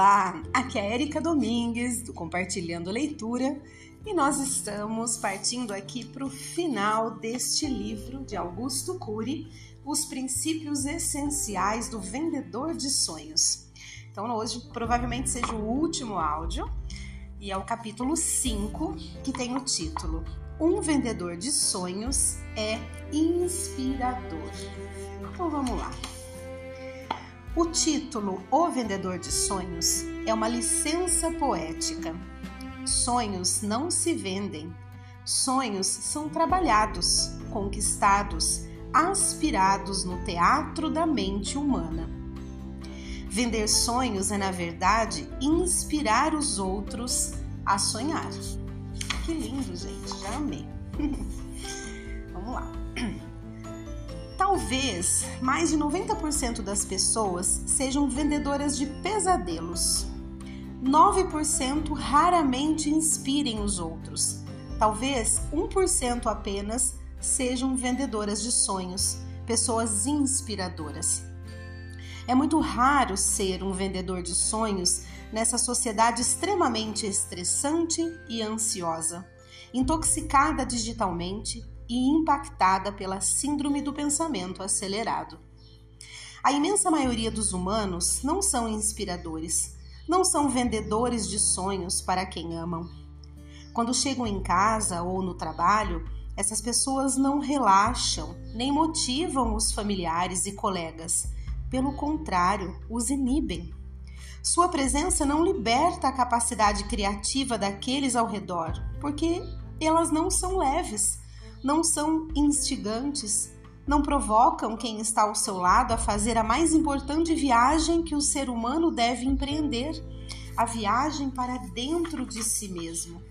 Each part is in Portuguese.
Olá, aqui é Erika Domingues do Compartilhando Leitura e nós estamos partindo aqui para o final deste livro de Augusto Cury, Os Princípios Essenciais do Vendedor de Sonhos. Então, hoje provavelmente seja o último áudio e é o capítulo 5 que tem o título Um Vendedor de Sonhos é Inspirador. Então, vamos lá. O título O Vendedor de Sonhos é uma licença poética. Sonhos não se vendem. Sonhos são trabalhados, conquistados, aspirados no teatro da mente humana. Vender sonhos é, na verdade, inspirar os outros a sonhar. Que lindo, gente, já amei. Vamos lá. Talvez mais de 90% das pessoas sejam vendedoras de pesadelos. 9% raramente inspirem os outros. Talvez 1% apenas sejam vendedoras de sonhos, pessoas inspiradoras. É muito raro ser um vendedor de sonhos nessa sociedade extremamente estressante e ansiosa, intoxicada digitalmente, e impactada pela síndrome do pensamento acelerado. A imensa maioria dos humanos não são inspiradores, não são vendedores de sonhos para quem amam. Quando chegam em casa ou no trabalho, essas pessoas não relaxam nem motivam os familiares e colegas. Pelo contrário, os inibem. Sua presença não liberta a capacidade criativa daqueles ao redor, porque elas não são leves, não são instigantes, não provocam quem está ao seu lado a fazer a mais importante viagem que o ser humano deve empreender a viagem para dentro de si mesmo.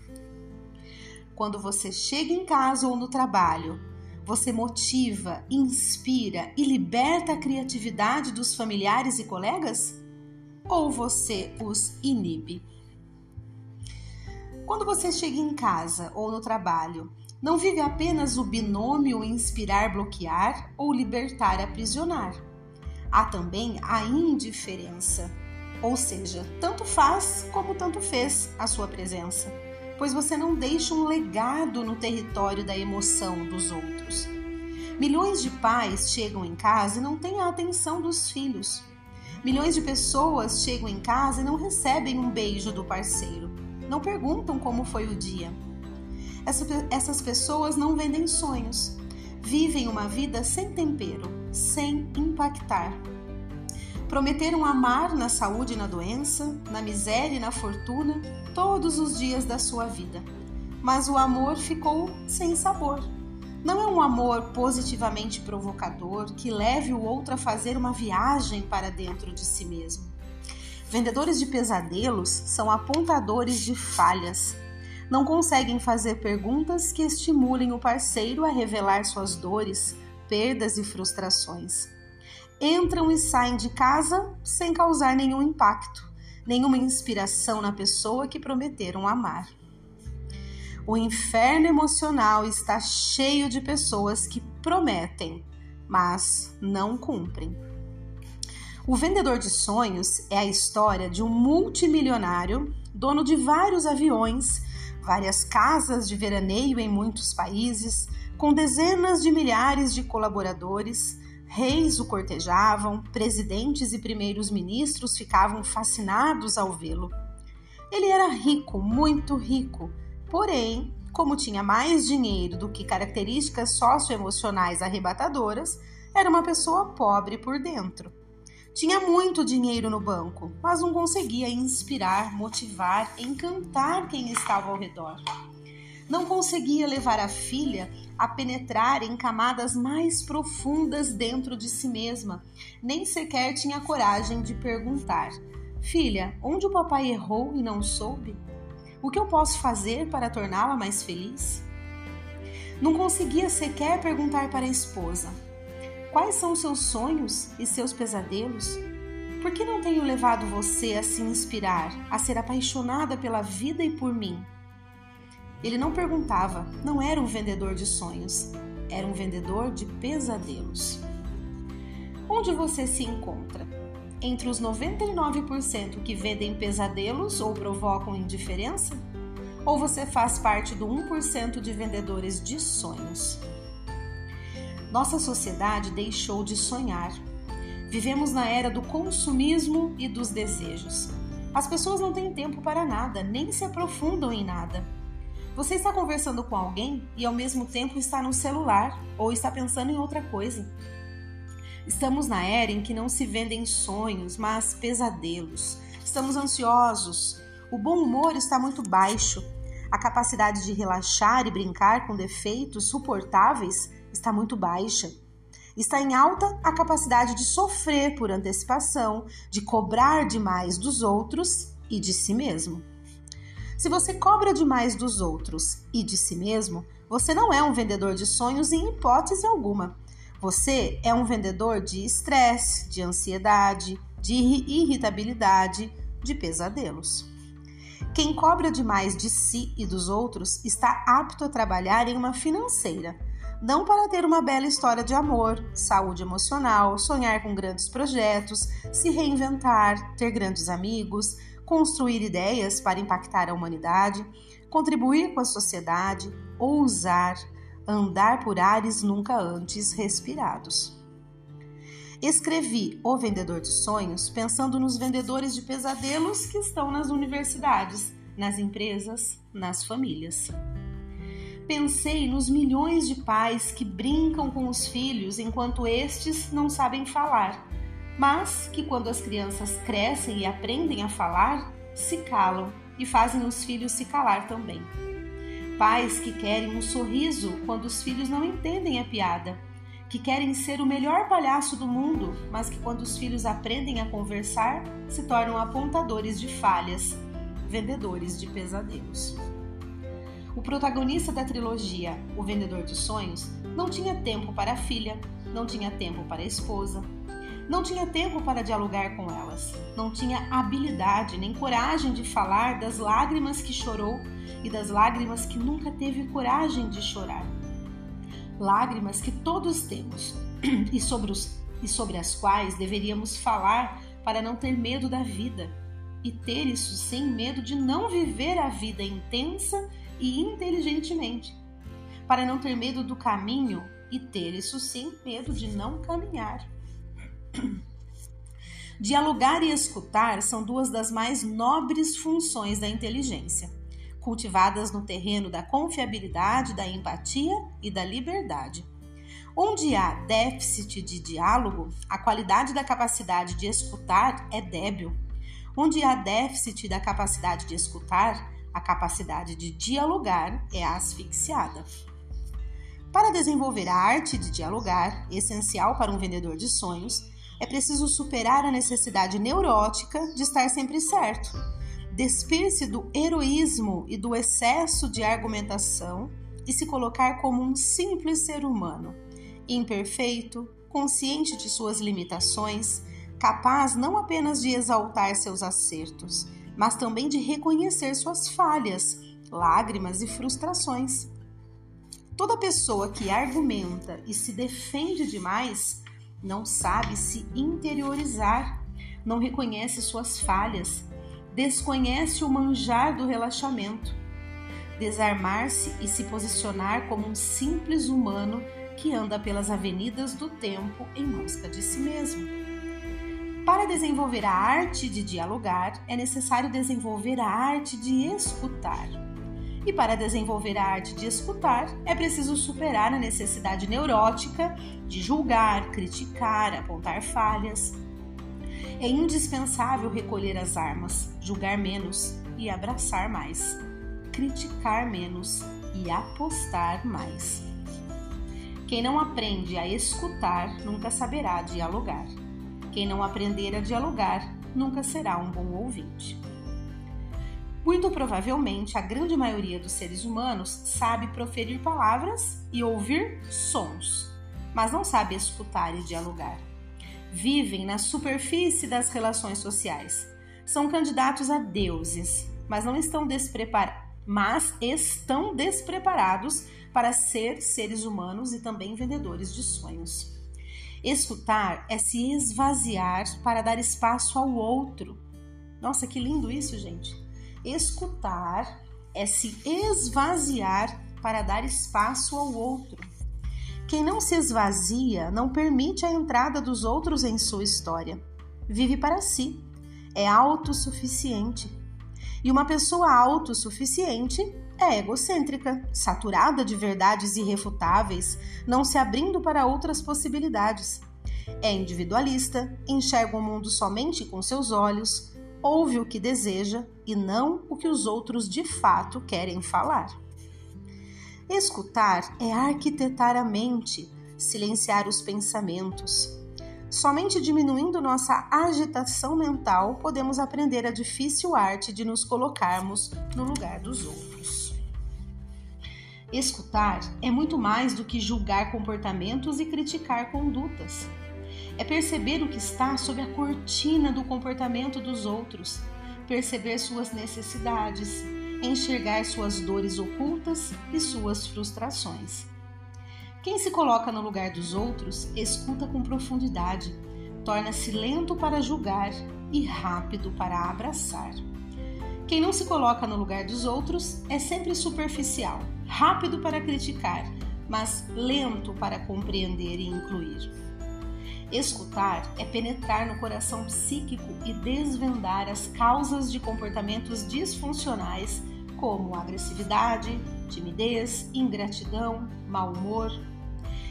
Quando você chega em casa ou no trabalho, você motiva, inspira e liberta a criatividade dos familiares e colegas? Ou você os inibe? Quando você chega em casa ou no trabalho, não vive apenas o binômio inspirar-bloquear ou libertar-aprisionar. Há também a indiferença, ou seja, tanto faz como tanto fez a sua presença, pois você não deixa um legado no território da emoção dos outros. Milhões de pais chegam em casa e não têm a atenção dos filhos. Milhões de pessoas chegam em casa e não recebem um beijo do parceiro. Não perguntam como foi o dia essa, essas pessoas não vendem sonhos, vivem uma vida sem tempero, sem impactar. Prometeram amar na saúde e na doença, na miséria e na fortuna, todos os dias da sua vida. Mas o amor ficou sem sabor. Não é um amor positivamente provocador que leve o outro a fazer uma viagem para dentro de si mesmo. Vendedores de pesadelos são apontadores de falhas, não conseguem fazer perguntas que estimulem o parceiro a revelar suas dores, perdas e frustrações. Entram e saem de casa sem causar nenhum impacto, nenhuma inspiração na pessoa que prometeram amar. O inferno emocional está cheio de pessoas que prometem, mas não cumprem. O vendedor de sonhos é a história de um multimilionário, dono de vários aviões várias casas de veraneio em muitos países, com dezenas de milhares de colaboradores. Reis o cortejavam, presidentes e primeiros ministros ficavam fascinados ao vê-lo. Ele era rico, muito rico, porém, como tinha mais dinheiro do que características socioemocionais arrebatadoras, era uma pessoa pobre por dentro. Tinha muito dinheiro no banco, mas não conseguia inspirar, motivar, encantar quem estava ao redor. Não conseguia levar a filha a penetrar em camadas mais profundas dentro de si mesma, nem sequer tinha coragem de perguntar: Filha, onde o papai errou e não soube? O que eu posso fazer para torná-la mais feliz? Não conseguia sequer perguntar para a esposa: Quais são seus sonhos e seus pesadelos? Por que não tenho levado você a se inspirar, a ser apaixonada pela vida e por mim? Ele não perguntava, não era um vendedor de sonhos, era um vendedor de pesadelos. Onde você se encontra? entre os 99% que vendem pesadelos ou provocam indiferença? Ou você faz parte do 1% de vendedores de sonhos? Nossa sociedade deixou de sonhar. Vivemos na era do consumismo e dos desejos. As pessoas não têm tempo para nada, nem se aprofundam em nada. Você está conversando com alguém e ao mesmo tempo está no celular ou está pensando em outra coisa. Estamos na era em que não se vendem sonhos, mas pesadelos. Estamos ansiosos. O bom humor está muito baixo. A capacidade de relaxar e brincar com defeitos suportáveis está muito baixa. Está em alta a capacidade de sofrer por antecipação, de cobrar demais dos outros e de si mesmo. Se você cobra demais dos outros e de si mesmo, você não é um vendedor de sonhos em hipótese alguma. Você é um vendedor de estresse, de ansiedade, de irritabilidade, de pesadelos. Quem cobra demais de si e dos outros está apto a trabalhar em uma financeira, não para ter uma bela história de amor, saúde emocional, sonhar com grandes projetos, se reinventar, ter grandes amigos, construir ideias para impactar a humanidade, contribuir com a sociedade, ousar, andar por ares nunca antes respirados. Escrevi O Vendedor de Sonhos pensando nos vendedores de pesadelos que estão nas universidades, nas empresas, nas famílias. Pensei nos milhões de pais que brincam com os filhos enquanto estes não sabem falar, mas que, quando as crianças crescem e aprendem a falar, se calam e fazem os filhos se calar também. Pais que querem um sorriso quando os filhos não entendem a piada, que querem ser o melhor palhaço do mundo, mas que quando os filhos aprendem a conversar, se tornam apontadores de falhas, vendedores de pesadelos. O protagonista da trilogia, O Vendedor de Sonhos, não tinha tempo para a filha, não tinha tempo para a esposa, não tinha tempo para dialogar com elas, não tinha habilidade nem coragem de falar das lágrimas que chorou e das lágrimas que nunca teve coragem de chorar. Lágrimas que todos temos e sobre, os, e sobre as quais deveríamos falar para não ter medo da vida e ter isso sem medo de não viver a vida intensa e inteligentemente, para não ter medo do caminho e ter isso sem medo de não caminhar. Dialogar e escutar são duas das mais nobres funções da inteligência, cultivadas no terreno da confiabilidade, da empatia e da liberdade. Onde há déficit de diálogo, a qualidade da capacidade de escutar é débil. Onde há déficit da capacidade de escutar, a capacidade de dialogar é asfixiada. Para desenvolver a arte de dialogar, essencial para um vendedor de sonhos, é preciso superar a necessidade neurótica de estar sempre certo, despir-se do heroísmo e do excesso de argumentação e se colocar como um simples ser humano, imperfeito, consciente de suas limitações, capaz não apenas de exaltar seus acertos, mas também de reconhecer suas falhas, lágrimas e frustrações. Toda pessoa que argumenta e se defende demais não sabe se interiorizar, não reconhece suas falhas, desconhece o manjar do relaxamento. Desarmar-se e se posicionar como um simples humano que anda pelas avenidas do tempo em busca de si mesmo. Para desenvolver a arte de dialogar, é necessário desenvolver a arte de escutar. E para desenvolver a arte de escutar, é preciso superar a necessidade neurótica de julgar, criticar, apontar falhas. É indispensável recolher as armas, julgar menos e abraçar mais, criticar menos e apostar mais. Quem não aprende a escutar nunca saberá dialogar. Quem não aprender a dialogar nunca será um bom ouvinte. Muito provavelmente, a grande maioria dos seres humanos sabe proferir palavras e ouvir sons, mas não sabe escutar e dialogar. Vivem na superfície das relações sociais. São candidatos a deuses, mas não estão despreparados, mas estão despreparados para ser seres humanos e também vendedores de sonhos. Escutar é se esvaziar para dar espaço ao outro. Nossa, que lindo isso, gente. Escutar é se esvaziar para dar espaço ao outro. Quem não se esvazia não permite a entrada dos outros em sua história. Vive para si, é autossuficiente. E uma pessoa autossuficiente é egocêntrica, saturada de verdades irrefutáveis, não se abrindo para outras possibilidades. É individualista, enxerga o mundo somente com seus olhos, ouve o que deseja e não o que os outros de fato querem falar. Escutar é arquitetar a mente, silenciar os pensamentos. Somente diminuindo nossa agitação mental podemos aprender a difícil arte de nos colocarmos no lugar dos outros. Escutar é muito mais do que julgar comportamentos e criticar condutas. É perceber o que está sob a cortina do comportamento dos outros, perceber suas necessidades, enxergar suas dores ocultas e suas frustrações. Quem se coloca no lugar dos outros escuta com profundidade, torna-se lento para julgar e rápido para abraçar. Quem não se coloca no lugar dos outros é sempre superficial, rápido para criticar, mas lento para compreender e incluir. Escutar é penetrar no coração psíquico e desvendar as causas de comportamentos disfuncionais como agressividade, timidez, ingratidão, mau humor.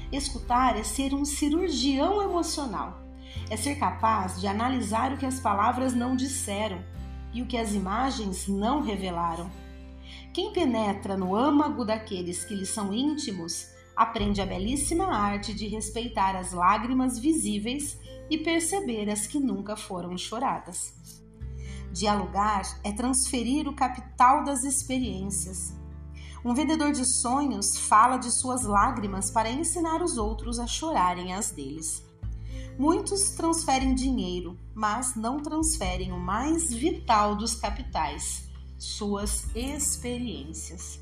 Escutar é ser um cirurgião emocional, é ser capaz de analisar o que as palavras não disseram e o que as imagens não revelaram. Quem penetra no âmago daqueles que lhe são íntimos aprende a belíssima arte de respeitar as lágrimas visíveis e perceber as que nunca foram choradas. Dialogar é transferir o capital das experiências. Um vendedor de sonhos fala de suas lágrimas para ensinar os outros a chorarem as deles. Muitos transferem dinheiro, mas não transferem o mais vital dos capitais, suas experiências.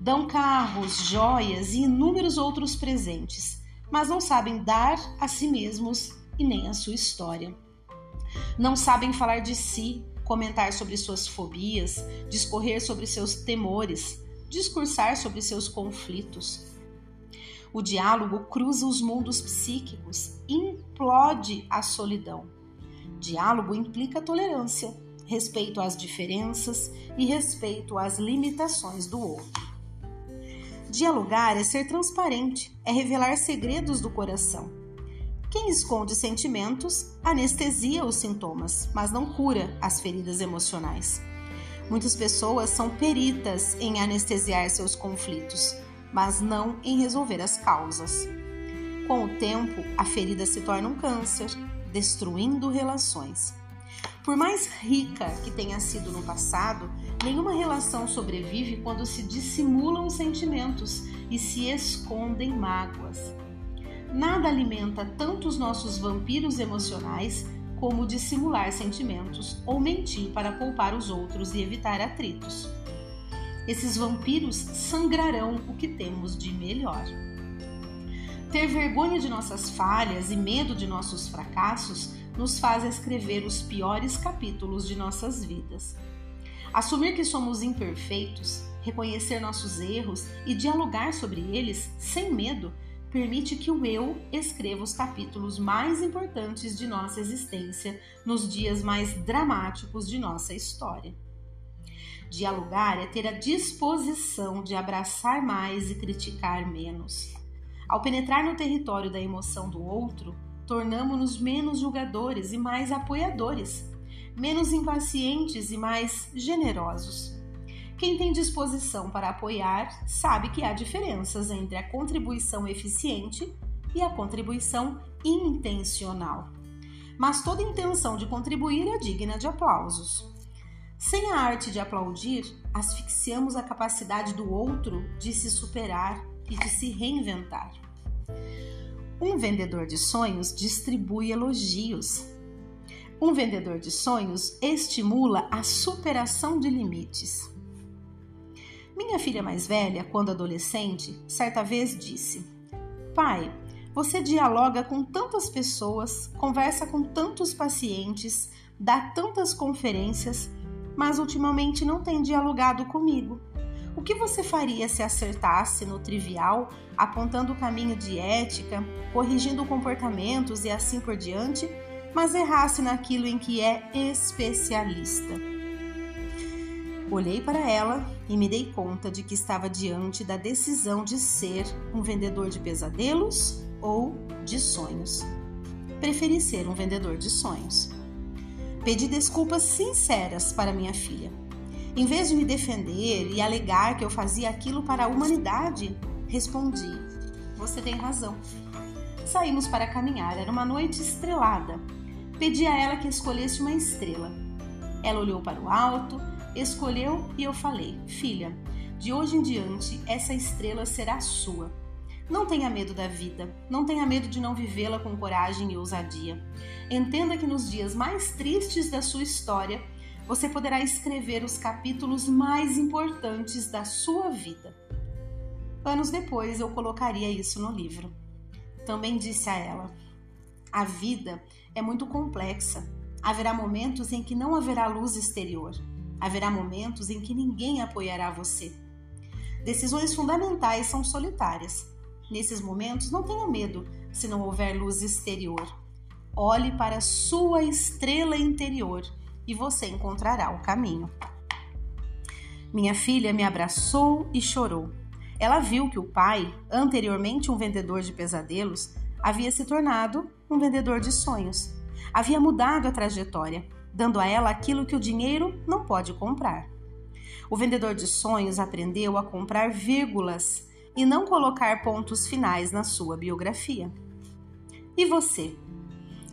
Dão carros, joias e inúmeros outros presentes, mas não sabem dar a si mesmos e nem a sua história. Não sabem falar de si, comentar sobre suas fobias, discorrer sobre seus temores, discursar sobre seus conflitos o diálogo cruza os mundos psíquicos, implode a solidão. Diálogo implica tolerância, respeito às diferenças e respeito às limitações do outro. Dialogar é ser transparente, é revelar segredos do coração. Quem esconde sentimentos anestesia os sintomas, mas não cura as feridas emocionais. Muitas pessoas são peritas em anestesiar seus conflitos, mas não em resolver as causas. Com o tempo, a ferida se torna um câncer, destruindo relações. Por mais rica que tenha sido no passado, nenhuma relação sobrevive quando se dissimulam sentimentos e se escondem mágoas. Nada alimenta tanto os nossos vampiros emocionais como dissimular sentimentos ou mentir para poupar os outros e evitar atritos esses vampiros sangrarão o que temos de melhor. Ter vergonha de nossas falhas e medo de nossos fracassos nos faz escrever os piores capítulos de nossas vidas. Assumir que somos imperfeitos, reconhecer nossos erros e dialogar sobre eles sem medo permite que o eu escreva os capítulos mais importantes de nossa existência nos dias mais dramáticos de nossa história. Dialogar é ter a disposição de abraçar mais e criticar menos. Ao penetrar no território da emoção do outro, tornamos-nos menos julgadores e mais apoiadores, menos impacientes e mais generosos. Quem tem disposição para apoiar sabe que há diferenças entre a contribuição eficiente e a contribuição intencional. Mas toda intenção de contribuir é digna de aplausos. Sem a arte de aplaudir, asfixiamos a capacidade do outro de se superar e de se reinventar. Um vendedor de sonhos distribui elogios. Um vendedor de sonhos estimula a superação de limites. Minha filha mais velha, quando adolescente, certa vez disse: Pai, Você dialoga com tantas pessoas, conversa com tantos pacientes, dá tantas conferências, mas ultimamente não tem dialogado comigo. O que você faria se acertasse no trivial, apontando o caminho de ética, corrigindo comportamentos e assim por diante, mas errasse naquilo em que é especialista? Olhei para ela e me dei conta de que estava diante da decisão de ser um vendedor de pesadelos ou de sonhos. Preferi ser um vendedor de sonhos. Pedi desculpas sinceras para minha filha. Em vez de me defender e alegar que eu fazia aquilo para a humanidade, respondi: Você tem razão. Saímos para caminhar, era uma noite estrelada. Pedi a ela que escolhesse uma estrela. Ela olhou para o alto escolheu e eu falei: Filha, de hoje em diante essa estrela será sua. Não tenha medo da vida, não tenha medo de não vivê-la com coragem e ousadia. Entenda que nos dias mais tristes da sua história, você poderá escrever os capítulos mais importantes da sua vida. Anos depois eu colocaria isso no livro. Também disse a ela: A vida é muito complexa. Haverá momentos em que não haverá luz exterior. Haverá momentos em que ninguém apoiará você. Decisões fundamentais são solitárias. Nesses momentos, não tenha medo se não houver luz exterior. Olhe para sua estrela interior e você encontrará o caminho. Minha filha me abraçou e chorou. Ela viu que o pai, anteriormente um vendedor de pesadelos, havia se tornado um vendedor de sonhos. Havia mudado a trajetória dando a ela aquilo que o dinheiro não pode comprar. O vendedor de sonhos aprendeu a comprar vírgulas e não colocar pontos finais na sua biografia. E você?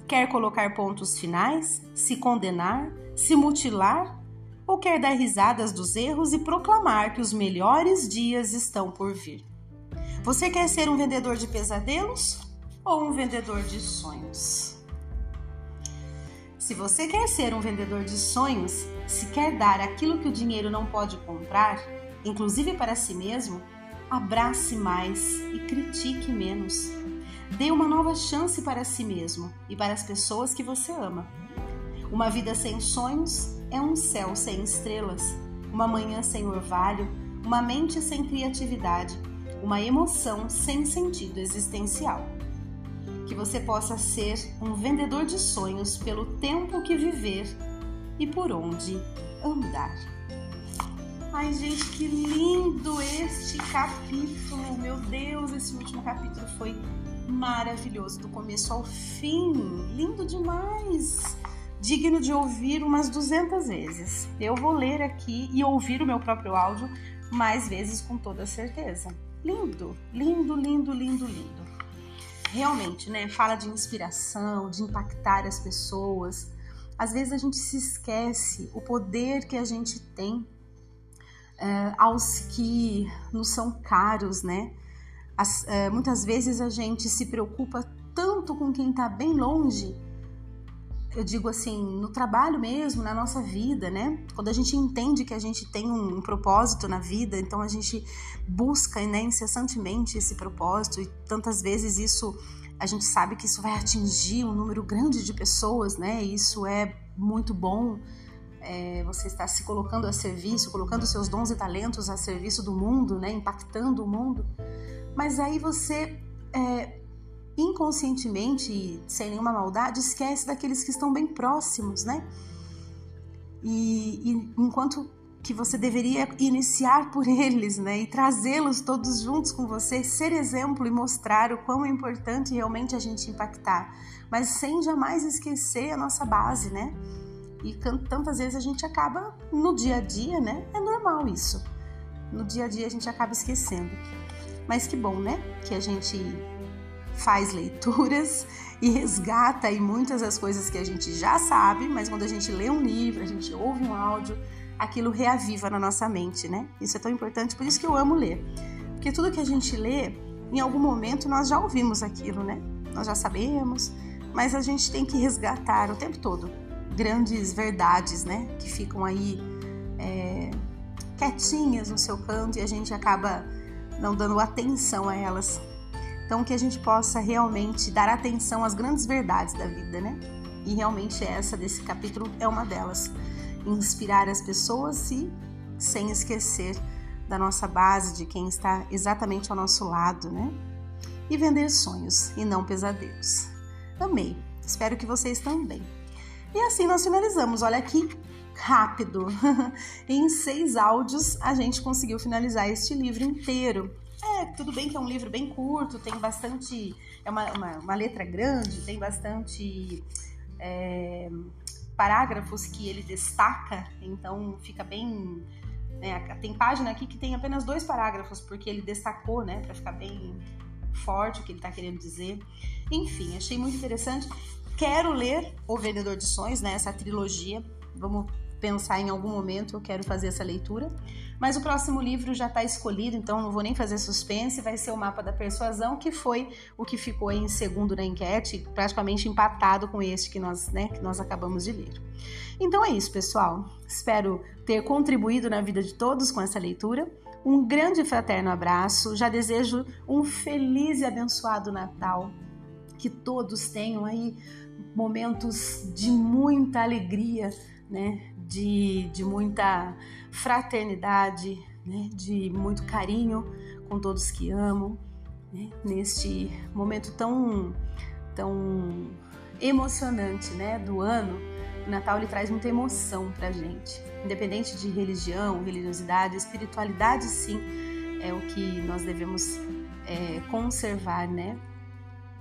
Quer colocar pontos finais, se condenar, se mutilar ou quer dar risadas dos erros e proclamar que os melhores dias estão por vir? Você quer ser um vendedor de pesadelos ou um vendedor de sonhos? Se você quer ser um vendedor de sonhos, se quer dar aquilo que o dinheiro não pode comprar, inclusive para si mesmo, abrace mais e critique menos. Dê uma nova chance para si mesmo e para as pessoas que você ama. Uma vida sem sonhos é um céu sem estrelas, uma manhã sem orvalho, uma mente sem criatividade, uma emoção sem sentido existencial que você possa ser um vendedor de sonhos pelo tempo que viver e por onde andar. Ai, gente, que lindo este capítulo! Meu Deus, esse último capítulo foi maravilhoso, do começo ao fim. Lindo demais! Digno de ouvir umas 200 vezes. Eu vou ler aqui e ouvir o meu próprio áudio mais vezes com toda certeza. Lindo, lindo, lindo, lindo, lindo realmente, né, fala de inspiração, de impactar as pessoas. Às vezes a gente se esquece o poder que a gente tem é, aos que nos são caros, né? As, é, muitas vezes a gente se preocupa tanto com quem está bem longe eu digo assim, no trabalho mesmo, na nossa vida, né? Quando a gente entende que a gente tem um, propósito na vida, então a gente busca né, incessantemente esse propósito e tantas vezes isso a gente sabe que isso vai atingir um número grande de pessoas, né? Isso é muito bom. É, você está se colocando a serviço, colocando seus dons e talentos a serviço do mundo, né? Impactando o mundo. Mas aí você é, inconscientemente, sem nenhuma maldade, esquece daqueles que estão bem próximos, né? E, e enquanto que você deveria iniciar por eles, né? E trazê-los todos juntos com você, ser exemplo e mostrar o quão é importante realmente a gente impactar, mas sem jamais esquecer a nossa base, né? E tantas vezes a gente acaba no dia a dia, né? É normal isso. No dia a dia a gente acaba esquecendo. Mas que bom, né? Que a gente faz leituras e resgata aí muitas das coisas que a gente já sabe, mas quando a gente lê um livro, a gente ouve um áudio, aquilo reaviva na nossa mente, né? Isso é tão importante, por isso que eu amo ler. Porque tudo que a gente lê, em algum momento nós já ouvimos aquilo, né? Nós já sabemos, mas a gente tem que resgatar o tempo todo grandes verdades, né? Que ficam aí é, quietinhas no seu canto e a gente acaba não dando atenção a elas Então, que a gente possa realmente dar atenção às grandes verdades da vida, né? E realmente essa desse capítulo é uma delas. Inspirar as pessoas e sem esquecer da nossa base, de quem está exatamente ao nosso lado, né? E vender sonhos e não pesadelos. Amei. Espero que vocês também. E assim nós finalizamos. Olha que rápido. em seis áudios a gente conseguiu finalizar este livro inteiro. É, tudo bem que é um livro bem curto, tem bastante. É uma, uma, uma letra grande, tem bastante. É, parágrafos que ele destaca, então fica bem. Né, tem página aqui que tem apenas dois parágrafos, porque ele destacou, né, para ficar bem forte o que ele está querendo dizer. Enfim, achei muito interessante. Quero ler O Vendedor de Sonhos, né, essa trilogia. Vamos pensar em algum momento, eu quero fazer essa leitura. Mas o próximo livro já está escolhido, então não vou nem fazer suspense, vai ser o Mapa da Persuasão, que foi o que ficou em segundo na enquete, praticamente empatado com este que nós, né, que nós acabamos de ler. Então é isso, pessoal. Espero ter contribuído na vida de todos com essa leitura. Um grande fraterno abraço. Já desejo um feliz e abençoado Natal. Que todos tenham aí momentos de muita alegria, né? De, de muita fraternidade, né? de muito carinho com todos que amam, né? neste momento tão, tão emocionante né? do ano. O Natal ele traz muita emoção para gente, independente de religião, religiosidade, espiritualidade, sim, é o que nós devemos é, conservar, né?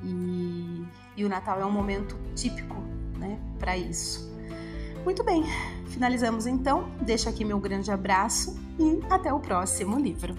E, e o Natal é um momento típico, né, para isso. Muito bem, finalizamos então. Deixo aqui meu grande abraço e até o próximo livro.